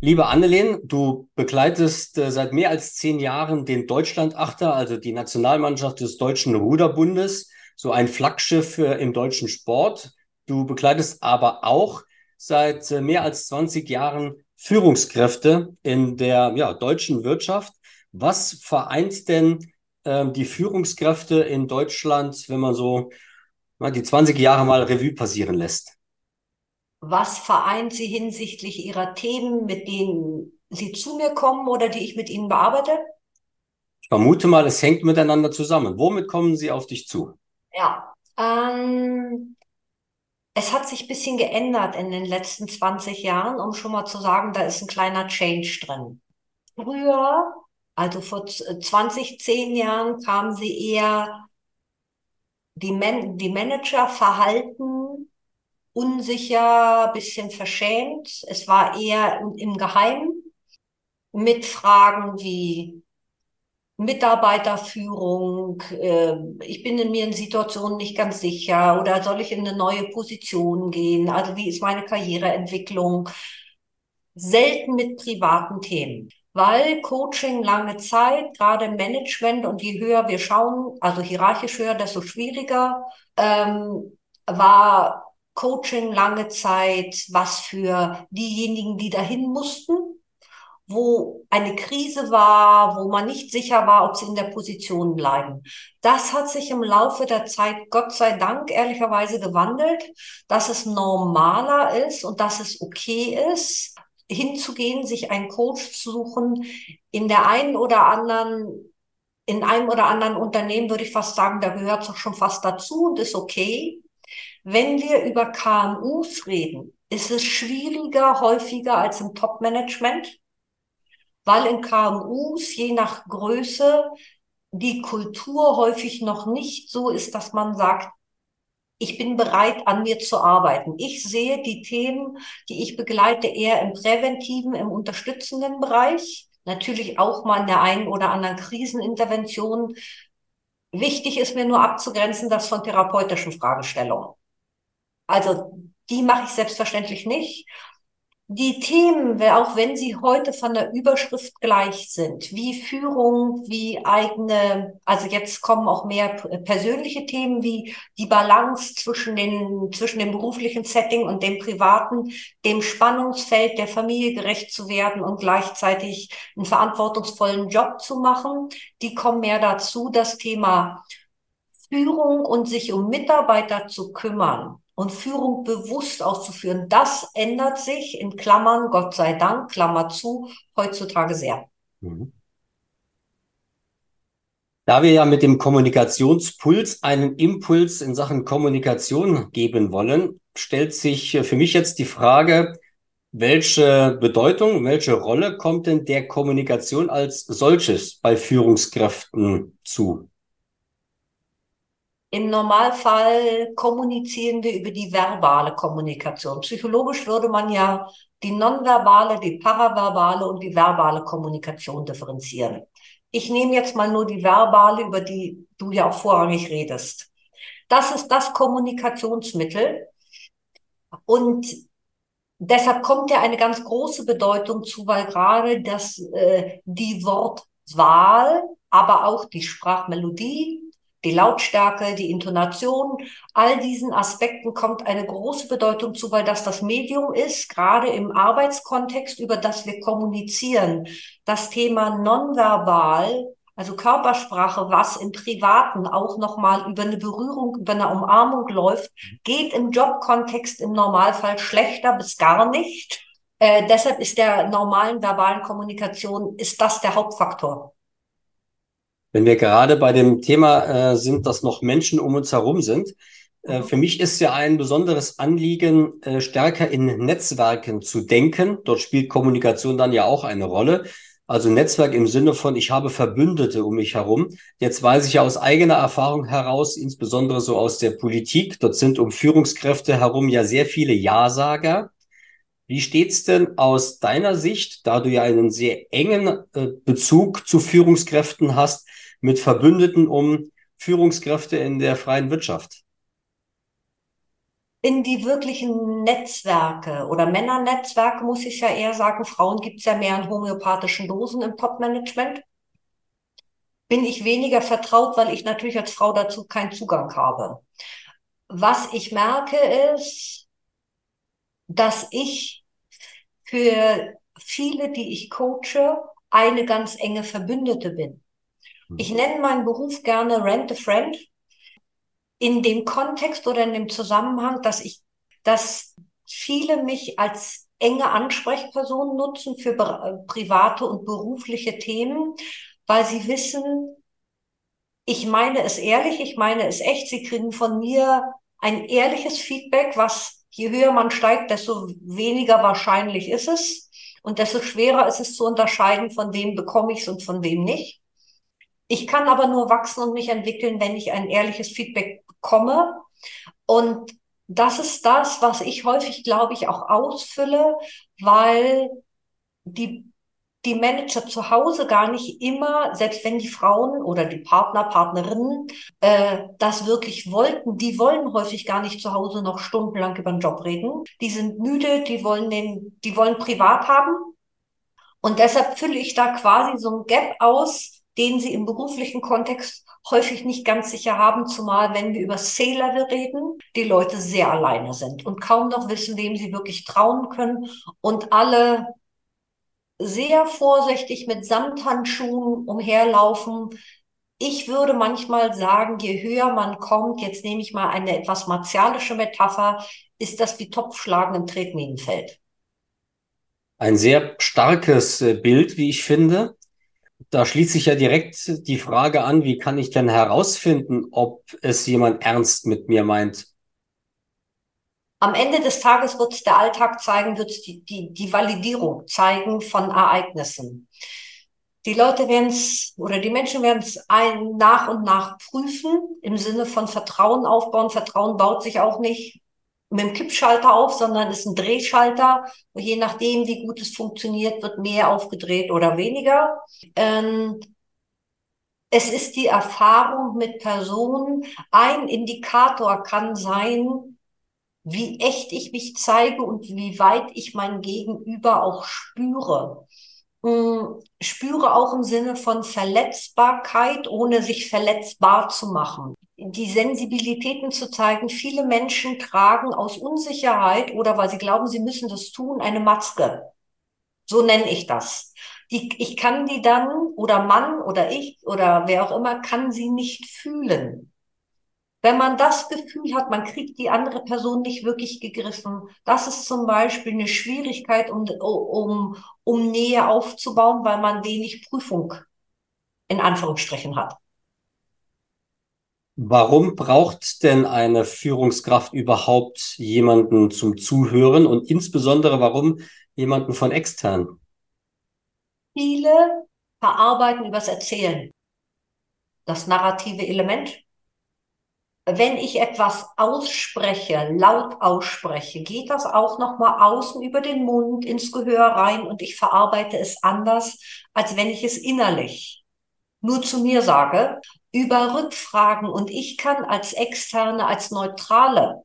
Liebe Annelien, du begleitest äh, seit mehr als zehn Jahren den Deutschlandachter, also die Nationalmannschaft des Deutschen Ruderbundes, so ein Flaggschiff äh, im deutschen Sport. Du begleitest aber auch seit äh, mehr als 20 Jahren Führungskräfte in der ja, deutschen Wirtschaft. Was vereint denn ähm, die Führungskräfte in Deutschland, wenn man so mal die 20 Jahre mal Revue passieren lässt? Was vereint Sie hinsichtlich Ihrer Themen, mit denen Sie zu mir kommen oder die ich mit Ihnen bearbeite? Ich vermute mal, es hängt miteinander zusammen. Womit kommen Sie auf dich zu? Ja, ähm, es hat sich ein bisschen geändert in den letzten 20 Jahren, um schon mal zu sagen, da ist ein kleiner Change drin. Früher, also vor 20, 10 Jahren, kamen sie eher die, Man die Manager verhalten unsicher, bisschen verschämt. Es war eher im Geheimen mit Fragen wie Mitarbeiterführung, äh, ich bin in mir in Situationen nicht ganz sicher oder soll ich in eine neue Position gehen? Also wie ist meine Karriereentwicklung? Selten mit privaten Themen. Weil Coaching lange Zeit, gerade Management und je höher wir schauen, also hierarchisch höher, desto schwieriger, ähm, war Coaching lange Zeit was für diejenigen, die dahin mussten, wo eine Krise war, wo man nicht sicher war, ob sie in der Position bleiben. Das hat sich im Laufe der Zeit, Gott sei Dank, ehrlicherweise gewandelt, dass es normaler ist und dass es okay ist, hinzugehen, sich einen Coach zu suchen. In der einen oder anderen, in einem oder anderen Unternehmen würde ich fast sagen, da gehört es auch schon fast dazu und ist okay. Wenn wir über KMUs reden, ist es schwieriger, häufiger als im Top-Management, weil in KMUs je nach Größe die Kultur häufig noch nicht so ist, dass man sagt, ich bin bereit, an mir zu arbeiten. Ich sehe die Themen, die ich begleite, eher im präventiven, im unterstützenden Bereich. Natürlich auch mal in der einen oder anderen Krisenintervention. Wichtig ist mir nur abzugrenzen, das von therapeutischen Fragestellungen. Also die mache ich selbstverständlich nicht. Die Themen, auch wenn sie heute von der Überschrift gleich sind, wie Führung, wie eigene, also jetzt kommen auch mehr persönliche Themen wie die Balance zwischen den, zwischen dem beruflichen Setting und dem privaten, dem Spannungsfeld der Familie gerecht zu werden und gleichzeitig einen verantwortungsvollen Job zu machen. Die kommen mehr dazu, das Thema Führung und sich um Mitarbeiter zu kümmern und Führung bewusst auszuführen, das ändert sich in Klammern, Gott sei Dank, Klammer zu, heutzutage sehr. Mhm. Da wir ja mit dem Kommunikationspuls einen Impuls in Sachen Kommunikation geben wollen, stellt sich für mich jetzt die Frage, welche Bedeutung, welche Rolle kommt denn der Kommunikation als solches bei Führungskräften zu? Im Normalfall kommunizieren wir über die verbale Kommunikation. Psychologisch würde man ja die nonverbale, die paraverbale und die verbale Kommunikation differenzieren. Ich nehme jetzt mal nur die verbale, über die du ja auch vorrangig redest. Das ist das Kommunikationsmittel. Und deshalb kommt ja eine ganz große Bedeutung zu, weil gerade das, äh, die Wortwahl, aber auch die Sprachmelodie, die Lautstärke, die Intonation, all diesen Aspekten kommt eine große Bedeutung zu, weil das das Medium ist, gerade im Arbeitskontext, über das wir kommunizieren. Das Thema nonverbal, also Körpersprache, was im Privaten auch nochmal über eine Berührung, über eine Umarmung läuft, geht im Jobkontext im Normalfall schlechter bis gar nicht. Äh, deshalb ist der normalen verbalen Kommunikation, ist das der Hauptfaktor. Wenn wir gerade bei dem Thema äh, sind, dass noch Menschen um uns herum sind, äh, mhm. für mich ist ja ein besonderes Anliegen, äh, stärker in Netzwerken zu denken. Dort spielt Kommunikation dann ja auch eine Rolle. Also Netzwerk im Sinne von, ich habe Verbündete um mich herum. Jetzt weiß ich ja aus eigener Erfahrung heraus, insbesondere so aus der Politik, dort sind um Führungskräfte herum ja sehr viele Ja-Sager. Wie steht's denn aus deiner Sicht, da du ja einen sehr engen äh, Bezug zu Führungskräften hast, mit Verbündeten um Führungskräfte in der freien Wirtschaft? in die wirklichen Netzwerke oder Männernetzwerke, muss ich ja eher sagen. Frauen gibt es ja mehr in homöopathischen Dosen im Top-Management. Bin ich weniger vertraut, weil ich natürlich als Frau dazu keinen Zugang habe. Was ich merke ist, dass ich für viele, die ich coache, eine ganz enge Verbündete bin. Ich nenne meinen Beruf gerne Rent a Friend in dem Kontext oder in dem Zusammenhang, dass ich, dass viele mich als enge Ansprechperson nutzen für private und berufliche Themen, weil sie wissen, ich meine es ehrlich, ich meine es echt. Sie kriegen von mir ein ehrliches Feedback, was je höher man steigt, desto weniger wahrscheinlich ist es und desto schwerer ist es zu unterscheiden, von wem bekomme ich es und von wem nicht. Ich kann aber nur wachsen und mich entwickeln, wenn ich ein ehrliches Feedback komme. Und das ist das, was ich häufig, glaube ich, auch ausfülle, weil die, die Manager zu Hause gar nicht immer, selbst wenn die Frauen oder die Partner, Partnerinnen äh, das wirklich wollten, die wollen häufig gar nicht zu Hause noch stundenlang über den Job reden. Die sind müde, die wollen den, die wollen privat haben. Und deshalb fülle ich da quasi so ein Gap aus, den sie im beruflichen Kontext häufig nicht ganz sicher haben, zumal wenn wir über C-Level reden, die Leute sehr alleine sind und kaum noch wissen, wem sie wirklich trauen können und alle sehr vorsichtig mit Samthandschuhen umherlaufen. Ich würde manchmal sagen, je höher man kommt, jetzt nehme ich mal eine etwas martialische Metapher, ist das wie Topfschlagen im Tretminenfeld. Ein sehr starkes äh, Bild, wie ich finde da schließt sich ja direkt die Frage an, wie kann ich denn herausfinden, ob es jemand ernst mit mir meint? Am Ende des Tages wird der Alltag zeigen, wird die, die, die Validierung zeigen von Ereignissen. Die Leute werden es oder die Menschen werden es nach und nach prüfen im Sinne von Vertrauen aufbauen. Vertrauen baut sich auch nicht mit dem Kippschalter auf, sondern ist ein Drehschalter. Und je nachdem, wie gut es funktioniert, wird mehr aufgedreht oder weniger. Ähm, es ist die Erfahrung mit Personen. Ein Indikator kann sein, wie echt ich mich zeige und wie weit ich mein Gegenüber auch spüre. Hm, spüre auch im Sinne von Verletzbarkeit, ohne sich verletzbar zu machen die Sensibilitäten zu zeigen. Viele Menschen tragen aus Unsicherheit oder weil sie glauben, sie müssen das tun, eine Maske. So nenne ich das. Die, ich kann die dann oder Mann oder ich oder wer auch immer kann sie nicht fühlen. Wenn man das Gefühl hat, man kriegt die andere Person nicht wirklich gegriffen, das ist zum Beispiel eine Schwierigkeit, um, um, um Nähe aufzubauen, weil man wenig Prüfung in Anführungsstrichen hat. Warum braucht denn eine Führungskraft überhaupt jemanden zum Zuhören und insbesondere warum jemanden von extern? Viele verarbeiten übers Erzählen. Das narrative Element. Wenn ich etwas ausspreche, laut ausspreche, geht das auch nochmal außen über den Mund ins Gehör rein und ich verarbeite es anders, als wenn ich es innerlich nur zu mir sage über Rückfragen und ich kann als Externe, als Neutrale,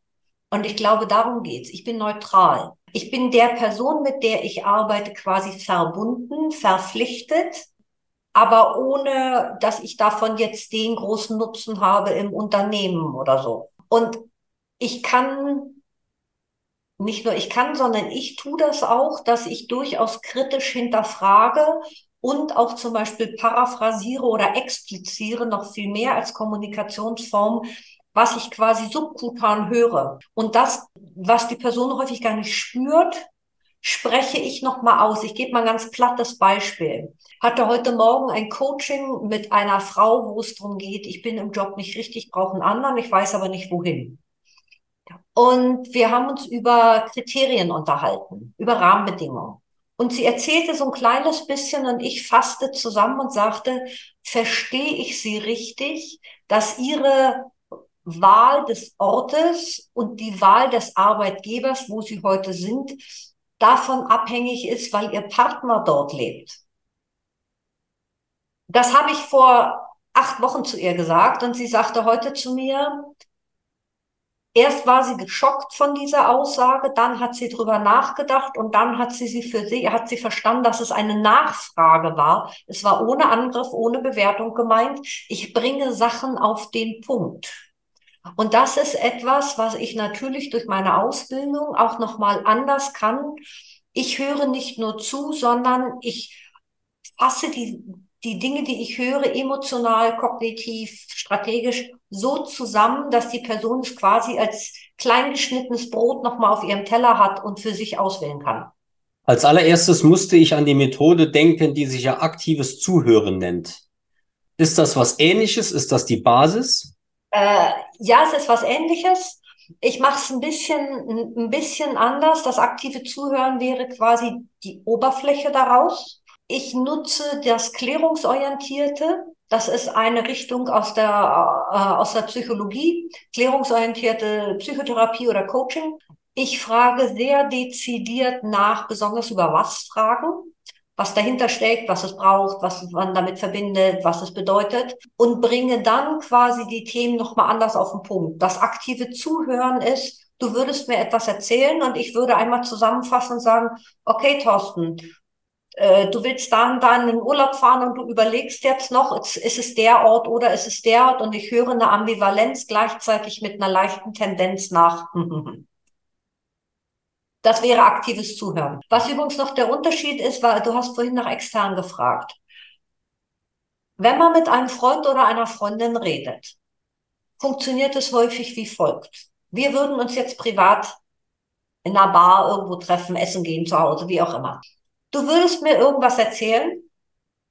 und ich glaube, darum geht's. Ich bin neutral. Ich bin der Person, mit der ich arbeite, quasi verbunden, verpflichtet, aber ohne, dass ich davon jetzt den großen Nutzen habe im Unternehmen oder so. Und ich kann nicht nur ich kann, sondern ich tue das auch, dass ich durchaus kritisch hinterfrage und auch zum Beispiel paraphrasiere oder expliziere noch viel mehr als Kommunikationsform, was ich quasi subkutan höre. Und das, was die Person häufig gar nicht spürt, spreche ich nochmal aus. Ich gebe mal ein ganz plattes Beispiel. Hatte heute Morgen ein Coaching mit einer Frau, wo es darum geht, ich bin im Job nicht richtig, brauche einen anderen, ich weiß aber nicht wohin. Und wir haben uns über Kriterien unterhalten, über Rahmenbedingungen. Und sie erzählte so ein kleines bisschen und ich fasste zusammen und sagte, verstehe ich sie richtig, dass ihre Wahl des Ortes und die Wahl des Arbeitgebers, wo sie heute sind, davon abhängig ist, weil ihr Partner dort lebt. Das habe ich vor acht Wochen zu ihr gesagt und sie sagte heute zu mir, Erst war sie geschockt von dieser Aussage, dann hat sie drüber nachgedacht und dann hat sie sie für sie, hat sie verstanden, dass es eine Nachfrage war. Es war ohne Angriff, ohne Bewertung gemeint. Ich bringe Sachen auf den Punkt. Und das ist etwas, was ich natürlich durch meine Ausbildung auch nochmal anders kann. Ich höre nicht nur zu, sondern ich fasse die, die Dinge, die ich höre, emotional, kognitiv, strategisch so zusammen, dass die Person es quasi als kleingeschnittenes Brot nochmal auf ihrem Teller hat und für sich auswählen kann. Als allererstes musste ich an die Methode denken, die sich ja aktives Zuhören nennt. Ist das was Ähnliches? Ist das die Basis? Äh, ja, es ist was Ähnliches. Ich mache es ein bisschen, ein bisschen anders. Das aktive Zuhören wäre quasi die Oberfläche daraus. Ich nutze das Klärungsorientierte. Das ist eine Richtung aus der, äh, aus der Psychologie, klärungsorientierte Psychotherapie oder Coaching. Ich frage sehr dezidiert nach, besonders über was fragen, was dahinter steckt, was es braucht, was man damit verbindet, was es bedeutet und bringe dann quasi die Themen nochmal anders auf den Punkt. Das aktive Zuhören ist, du würdest mir etwas erzählen und ich würde einmal zusammenfassen und sagen, okay, Thorsten, äh, du willst dann dann in den Urlaub fahren und du überlegst jetzt noch, ist, ist es der Ort oder ist es der Ort und ich höre eine Ambivalenz gleichzeitig mit einer leichten Tendenz nach. Das wäre aktives Zuhören. Was übrigens noch der Unterschied ist, weil du hast vorhin nach extern gefragt. Wenn man mit einem Freund oder einer Freundin redet, funktioniert es häufig wie folgt. Wir würden uns jetzt privat in einer Bar irgendwo treffen, essen gehen, zu Hause, wie auch immer. Du würdest mir irgendwas erzählen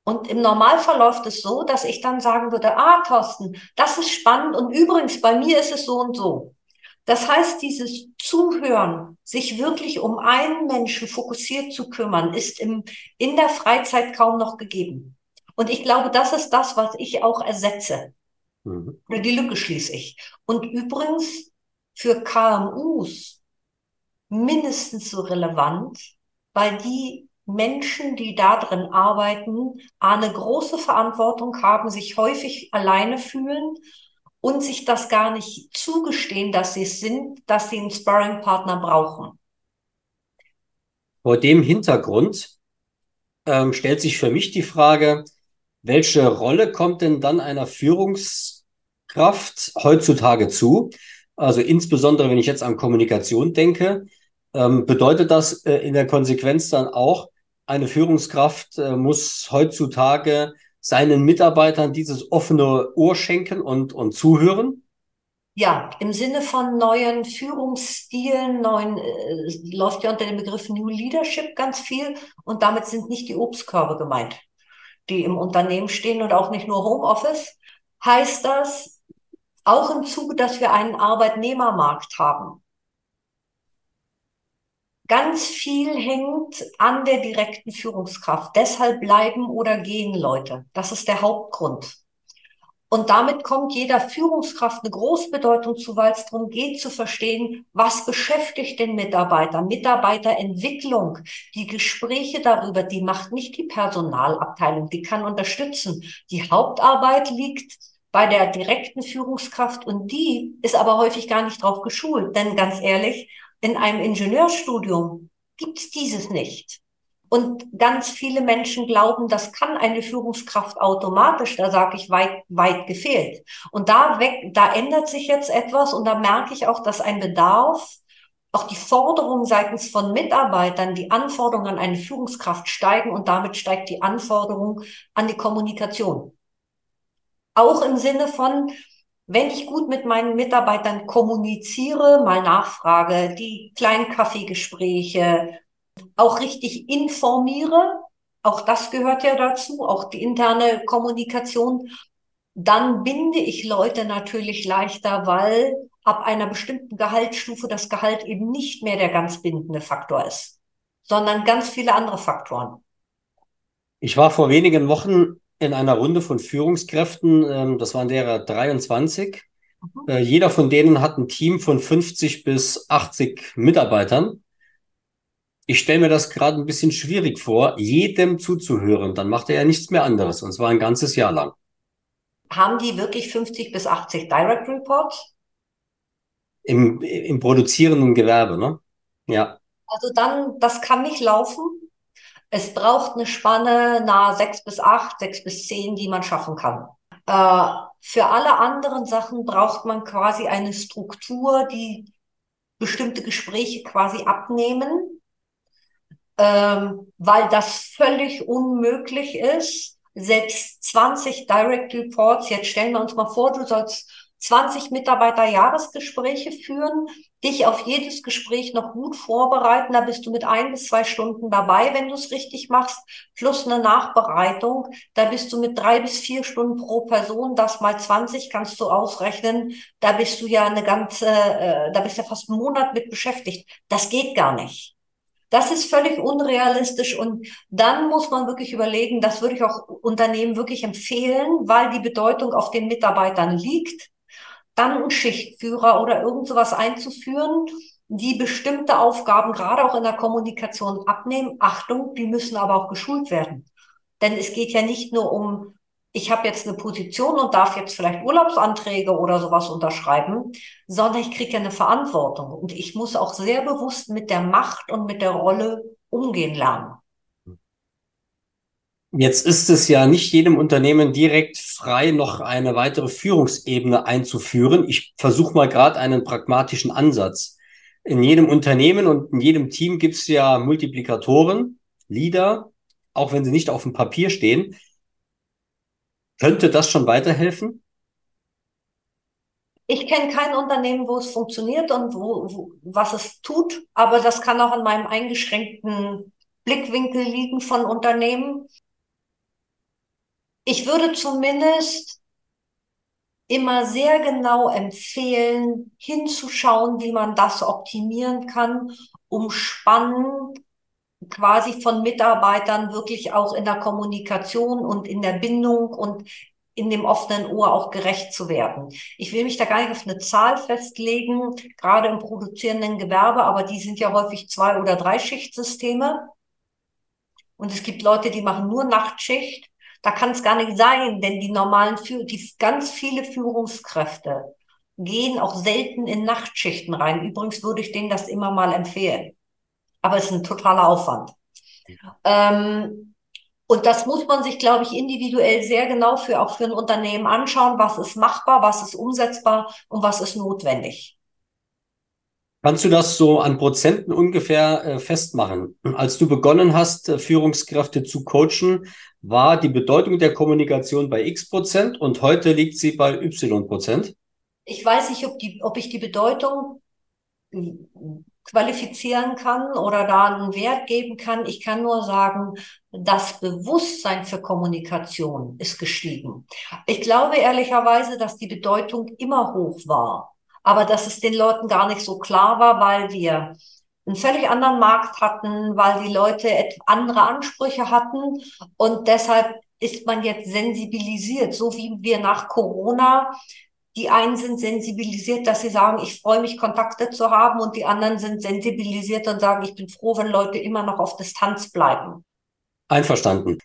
und im Normalfall läuft es so, dass ich dann sagen würde, ah, Thorsten, das ist spannend und übrigens bei mir ist es so und so. Das heißt, dieses Zuhören, sich wirklich um einen Menschen fokussiert zu kümmern, ist im, in der Freizeit kaum noch gegeben. Und ich glaube, das ist das, was ich auch ersetze. Mhm. Oder die Lücke schließe ich. Und übrigens für KMUs mindestens so relevant, weil die Menschen, die da drin arbeiten, eine große Verantwortung haben, sich häufig alleine fühlen und sich das gar nicht zugestehen, dass sie es sind, dass sie einen Sparring-Partner brauchen. Vor dem Hintergrund ähm, stellt sich für mich die Frage, welche Rolle kommt denn dann einer Führungskraft heutzutage zu? Also insbesondere, wenn ich jetzt an Kommunikation denke, ähm, bedeutet das äh, in der Konsequenz dann auch, eine Führungskraft äh, muss heutzutage seinen Mitarbeitern dieses offene Ohr schenken und, und zuhören? Ja, im Sinne von neuen Führungsstilen, neuen, äh, läuft ja unter dem Begriff New Leadership ganz viel und damit sind nicht die Obstkörbe gemeint, die im Unternehmen stehen und auch nicht nur Homeoffice. Heißt das, auch im Zuge, dass wir einen Arbeitnehmermarkt haben, Ganz viel hängt an der direkten Führungskraft. Deshalb bleiben oder gehen Leute. Das ist der Hauptgrund. Und damit kommt jeder Führungskraft eine große Bedeutung zu, weil es darum geht zu verstehen, was beschäftigt den Mitarbeiter, Mitarbeiterentwicklung, die Gespräche darüber, die macht nicht die Personalabteilung, die kann unterstützen. Die Hauptarbeit liegt bei der direkten Führungskraft und die ist aber häufig gar nicht drauf geschult. Denn ganz ehrlich, in einem Ingenieurstudium gibt es dieses nicht. Und ganz viele Menschen glauben, das kann eine Führungskraft automatisch. Da sage ich weit, weit gefehlt. Und da weg, da ändert sich jetzt etwas und da merke ich auch, dass ein Bedarf, auch die Forderungen seitens von Mitarbeitern, die Anforderungen an eine Führungskraft steigen und damit steigt die Anforderung an die Kommunikation. Auch im Sinne von, wenn ich gut mit meinen Mitarbeitern kommuniziere, mal nachfrage, die kleinen Kaffeegespräche, auch richtig informiere, auch das gehört ja dazu, auch die interne Kommunikation, dann binde ich Leute natürlich leichter, weil ab einer bestimmten Gehaltsstufe das Gehalt eben nicht mehr der ganz bindende Faktor ist, sondern ganz viele andere Faktoren. Ich war vor wenigen Wochen in einer Runde von Führungskräften, ähm, das waren derer 23. Mhm. Äh, jeder von denen hat ein Team von 50 bis 80 Mitarbeitern. Ich stelle mir das gerade ein bisschen schwierig vor, jedem zuzuhören. Dann macht er ja nichts mehr anderes, und zwar ein ganzes Jahr lang. Haben die wirklich 50 bis 80 Direct Reports? im, im produzierenden Gewerbe, ne? Ja. Also dann, das kann nicht laufen. Es braucht eine Spanne nahe sechs bis acht, sechs bis zehn, die man schaffen kann. Äh, für alle anderen Sachen braucht man quasi eine Struktur, die bestimmte Gespräche quasi abnehmen, ähm, weil das völlig unmöglich ist. Selbst 20 Direct Reports, jetzt stellen wir uns mal vor, du sollst 20 Mitarbeiter-Jahresgespräche führen, dich auf jedes Gespräch noch gut vorbereiten. Da bist du mit ein bis zwei Stunden dabei, wenn du es richtig machst, plus eine Nachbereitung. Da bist du mit drei bis vier Stunden pro Person. Das mal 20 kannst du ausrechnen. Da bist du ja eine ganze, äh, da bist du ja fast einen Monat mit beschäftigt. Das geht gar nicht. Das ist völlig unrealistisch und dann muss man wirklich überlegen, das würde ich auch Unternehmen wirklich empfehlen, weil die Bedeutung auf den Mitarbeitern liegt dann einen Schichtführer oder irgend sowas einzuführen, die bestimmte Aufgaben gerade auch in der Kommunikation abnehmen. Achtung, die müssen aber auch geschult werden. Denn es geht ja nicht nur um, ich habe jetzt eine Position und darf jetzt vielleicht Urlaubsanträge oder sowas unterschreiben, sondern ich kriege ja eine Verantwortung. Und ich muss auch sehr bewusst mit der Macht und mit der Rolle umgehen lernen. Jetzt ist es ja nicht jedem Unternehmen direkt frei, noch eine weitere Führungsebene einzuführen. Ich versuche mal gerade einen pragmatischen Ansatz. In jedem Unternehmen und in jedem Team gibt es ja Multiplikatoren, Leader, auch wenn sie nicht auf dem Papier stehen. Könnte das schon weiterhelfen? Ich kenne kein Unternehmen, wo es funktioniert und wo, wo, was es tut, aber das kann auch an meinem eingeschränkten Blickwinkel liegen von Unternehmen ich würde zumindest immer sehr genau empfehlen, hinzuschauen, wie man das optimieren kann, um spannend quasi von Mitarbeitern wirklich auch in der Kommunikation und in der Bindung und in dem offenen Ohr auch gerecht zu werden. Ich will mich da gar nicht auf eine Zahl festlegen, gerade im produzierenden Gewerbe, aber die sind ja häufig zwei- oder drei Schichtsysteme. Und es gibt Leute, die machen nur Nachtschicht da kann es gar nicht sein, denn die normalen, die ganz viele Führungskräfte gehen auch selten in Nachtschichten rein. Übrigens würde ich denen das immer mal empfehlen. Aber es ist ein totaler Aufwand. Ähm, und das muss man sich, glaube ich, individuell sehr genau für auch für ein Unternehmen anschauen, was ist machbar, was ist umsetzbar und was ist notwendig. Kannst du das so an Prozenten ungefähr äh, festmachen? Als du begonnen hast, äh, Führungskräfte zu coachen, war die Bedeutung der Kommunikation bei X Prozent und heute liegt sie bei Y Prozent? Ich weiß nicht, ob, die, ob ich die Bedeutung qualifizieren kann oder da einen Wert geben kann. Ich kann nur sagen, das Bewusstsein für Kommunikation ist gestiegen. Ich glaube ehrlicherweise, dass die Bedeutung immer hoch war aber dass es den Leuten gar nicht so klar war, weil wir einen völlig anderen Markt hatten, weil die Leute andere Ansprüche hatten und deshalb ist man jetzt sensibilisiert, so wie wir nach Corona die einen sind sensibilisiert, dass sie sagen, ich freue mich, Kontakte zu haben und die anderen sind sensibilisiert und sagen, ich bin froh, wenn Leute immer noch auf Distanz bleiben. Einverstanden.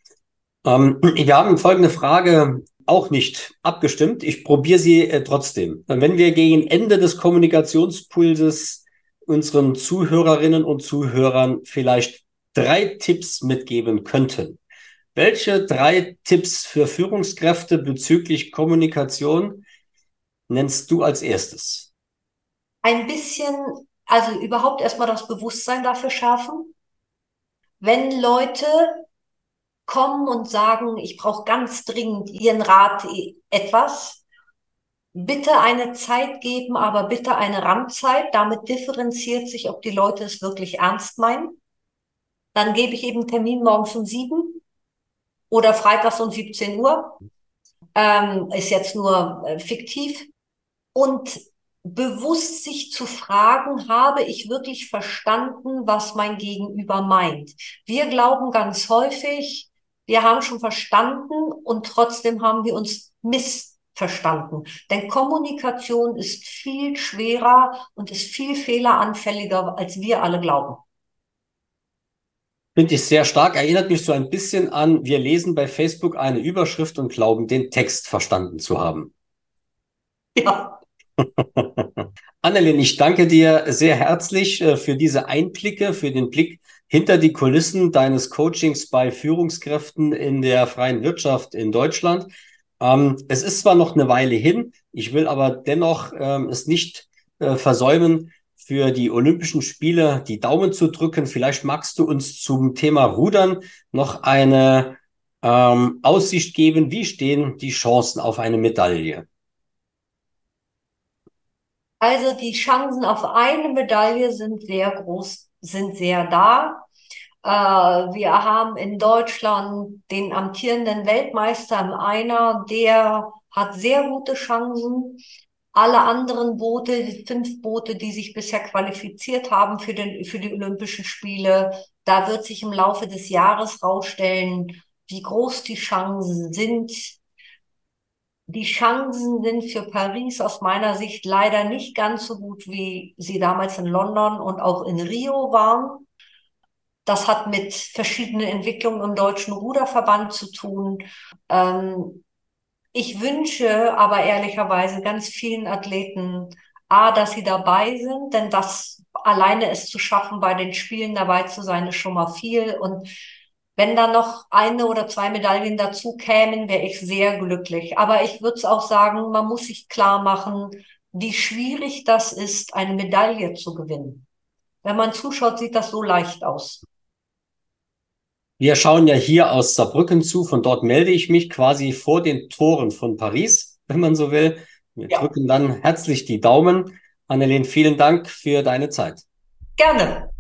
Ähm, wir haben folgende Frage auch nicht abgestimmt. Ich probiere sie äh, trotzdem. Wenn wir gegen Ende des Kommunikationspulses unseren Zuhörerinnen und Zuhörern vielleicht drei Tipps mitgeben könnten. Welche drei Tipps für Führungskräfte bezüglich Kommunikation nennst du als erstes? Ein bisschen, also überhaupt erstmal das Bewusstsein dafür schaffen. Wenn Leute kommen und sagen, ich brauche ganz dringend Ihren Rat etwas. Bitte eine Zeit geben, aber bitte eine Randzeit. Damit differenziert sich, ob die Leute es wirklich ernst meinen. Dann gebe ich eben Termin morgens um sieben oder freitags um 17 Uhr. Ähm, ist jetzt nur äh, fiktiv. Und bewusst sich zu fragen, habe ich wirklich verstanden, was mein Gegenüber meint. Wir glauben ganz häufig, wir haben schon verstanden und trotzdem haben wir uns missverstanden. Denn Kommunikation ist viel schwerer und ist viel fehleranfälliger, als wir alle glauben. Finde ich sehr stark. Erinnert mich so ein bisschen an, wir lesen bei Facebook eine Überschrift und glauben, den Text verstanden zu haben. Ja. Annelien, ich danke dir sehr herzlich äh, für diese Einblicke, für den Blick hinter die Kulissen deines Coachings bei Führungskräften in der freien Wirtschaft in Deutschland. Ähm, es ist zwar noch eine Weile hin, ich will aber dennoch ähm, es nicht äh, versäumen, für die Olympischen Spiele die Daumen zu drücken. Vielleicht magst du uns zum Thema Rudern noch eine ähm, Aussicht geben. Wie stehen die Chancen auf eine Medaille? Also die Chancen auf eine Medaille sind sehr groß, sind sehr da. Äh, wir haben in Deutschland den amtierenden Weltmeister im Einer, der hat sehr gute Chancen. Alle anderen Boote, die fünf Boote, die sich bisher qualifiziert haben für, den, für die Olympischen Spiele, da wird sich im Laufe des Jahres rausstellen, wie groß die Chancen sind. Die Chancen sind für Paris aus meiner Sicht leider nicht ganz so gut, wie sie damals in London und auch in Rio waren. Das hat mit verschiedenen Entwicklungen im Deutschen Ruderverband zu tun. Ähm, ich wünsche aber ehrlicherweise ganz vielen Athleten, A, dass sie dabei sind, denn das alleine es zu schaffen, bei den Spielen dabei zu sein, ist schon mal viel. Und wenn da noch eine oder zwei Medaillen dazu kämen, wäre ich sehr glücklich. Aber ich würde es auch sagen, man muss sich klar machen, wie schwierig das ist, eine Medaille zu gewinnen. Wenn man zuschaut, sieht das so leicht aus. Wir schauen ja hier aus Saarbrücken zu. Von dort melde ich mich quasi vor den Toren von Paris, wenn man so will. Wir ja. drücken dann herzlich die Daumen. Annelien, vielen Dank für deine Zeit. Gerne.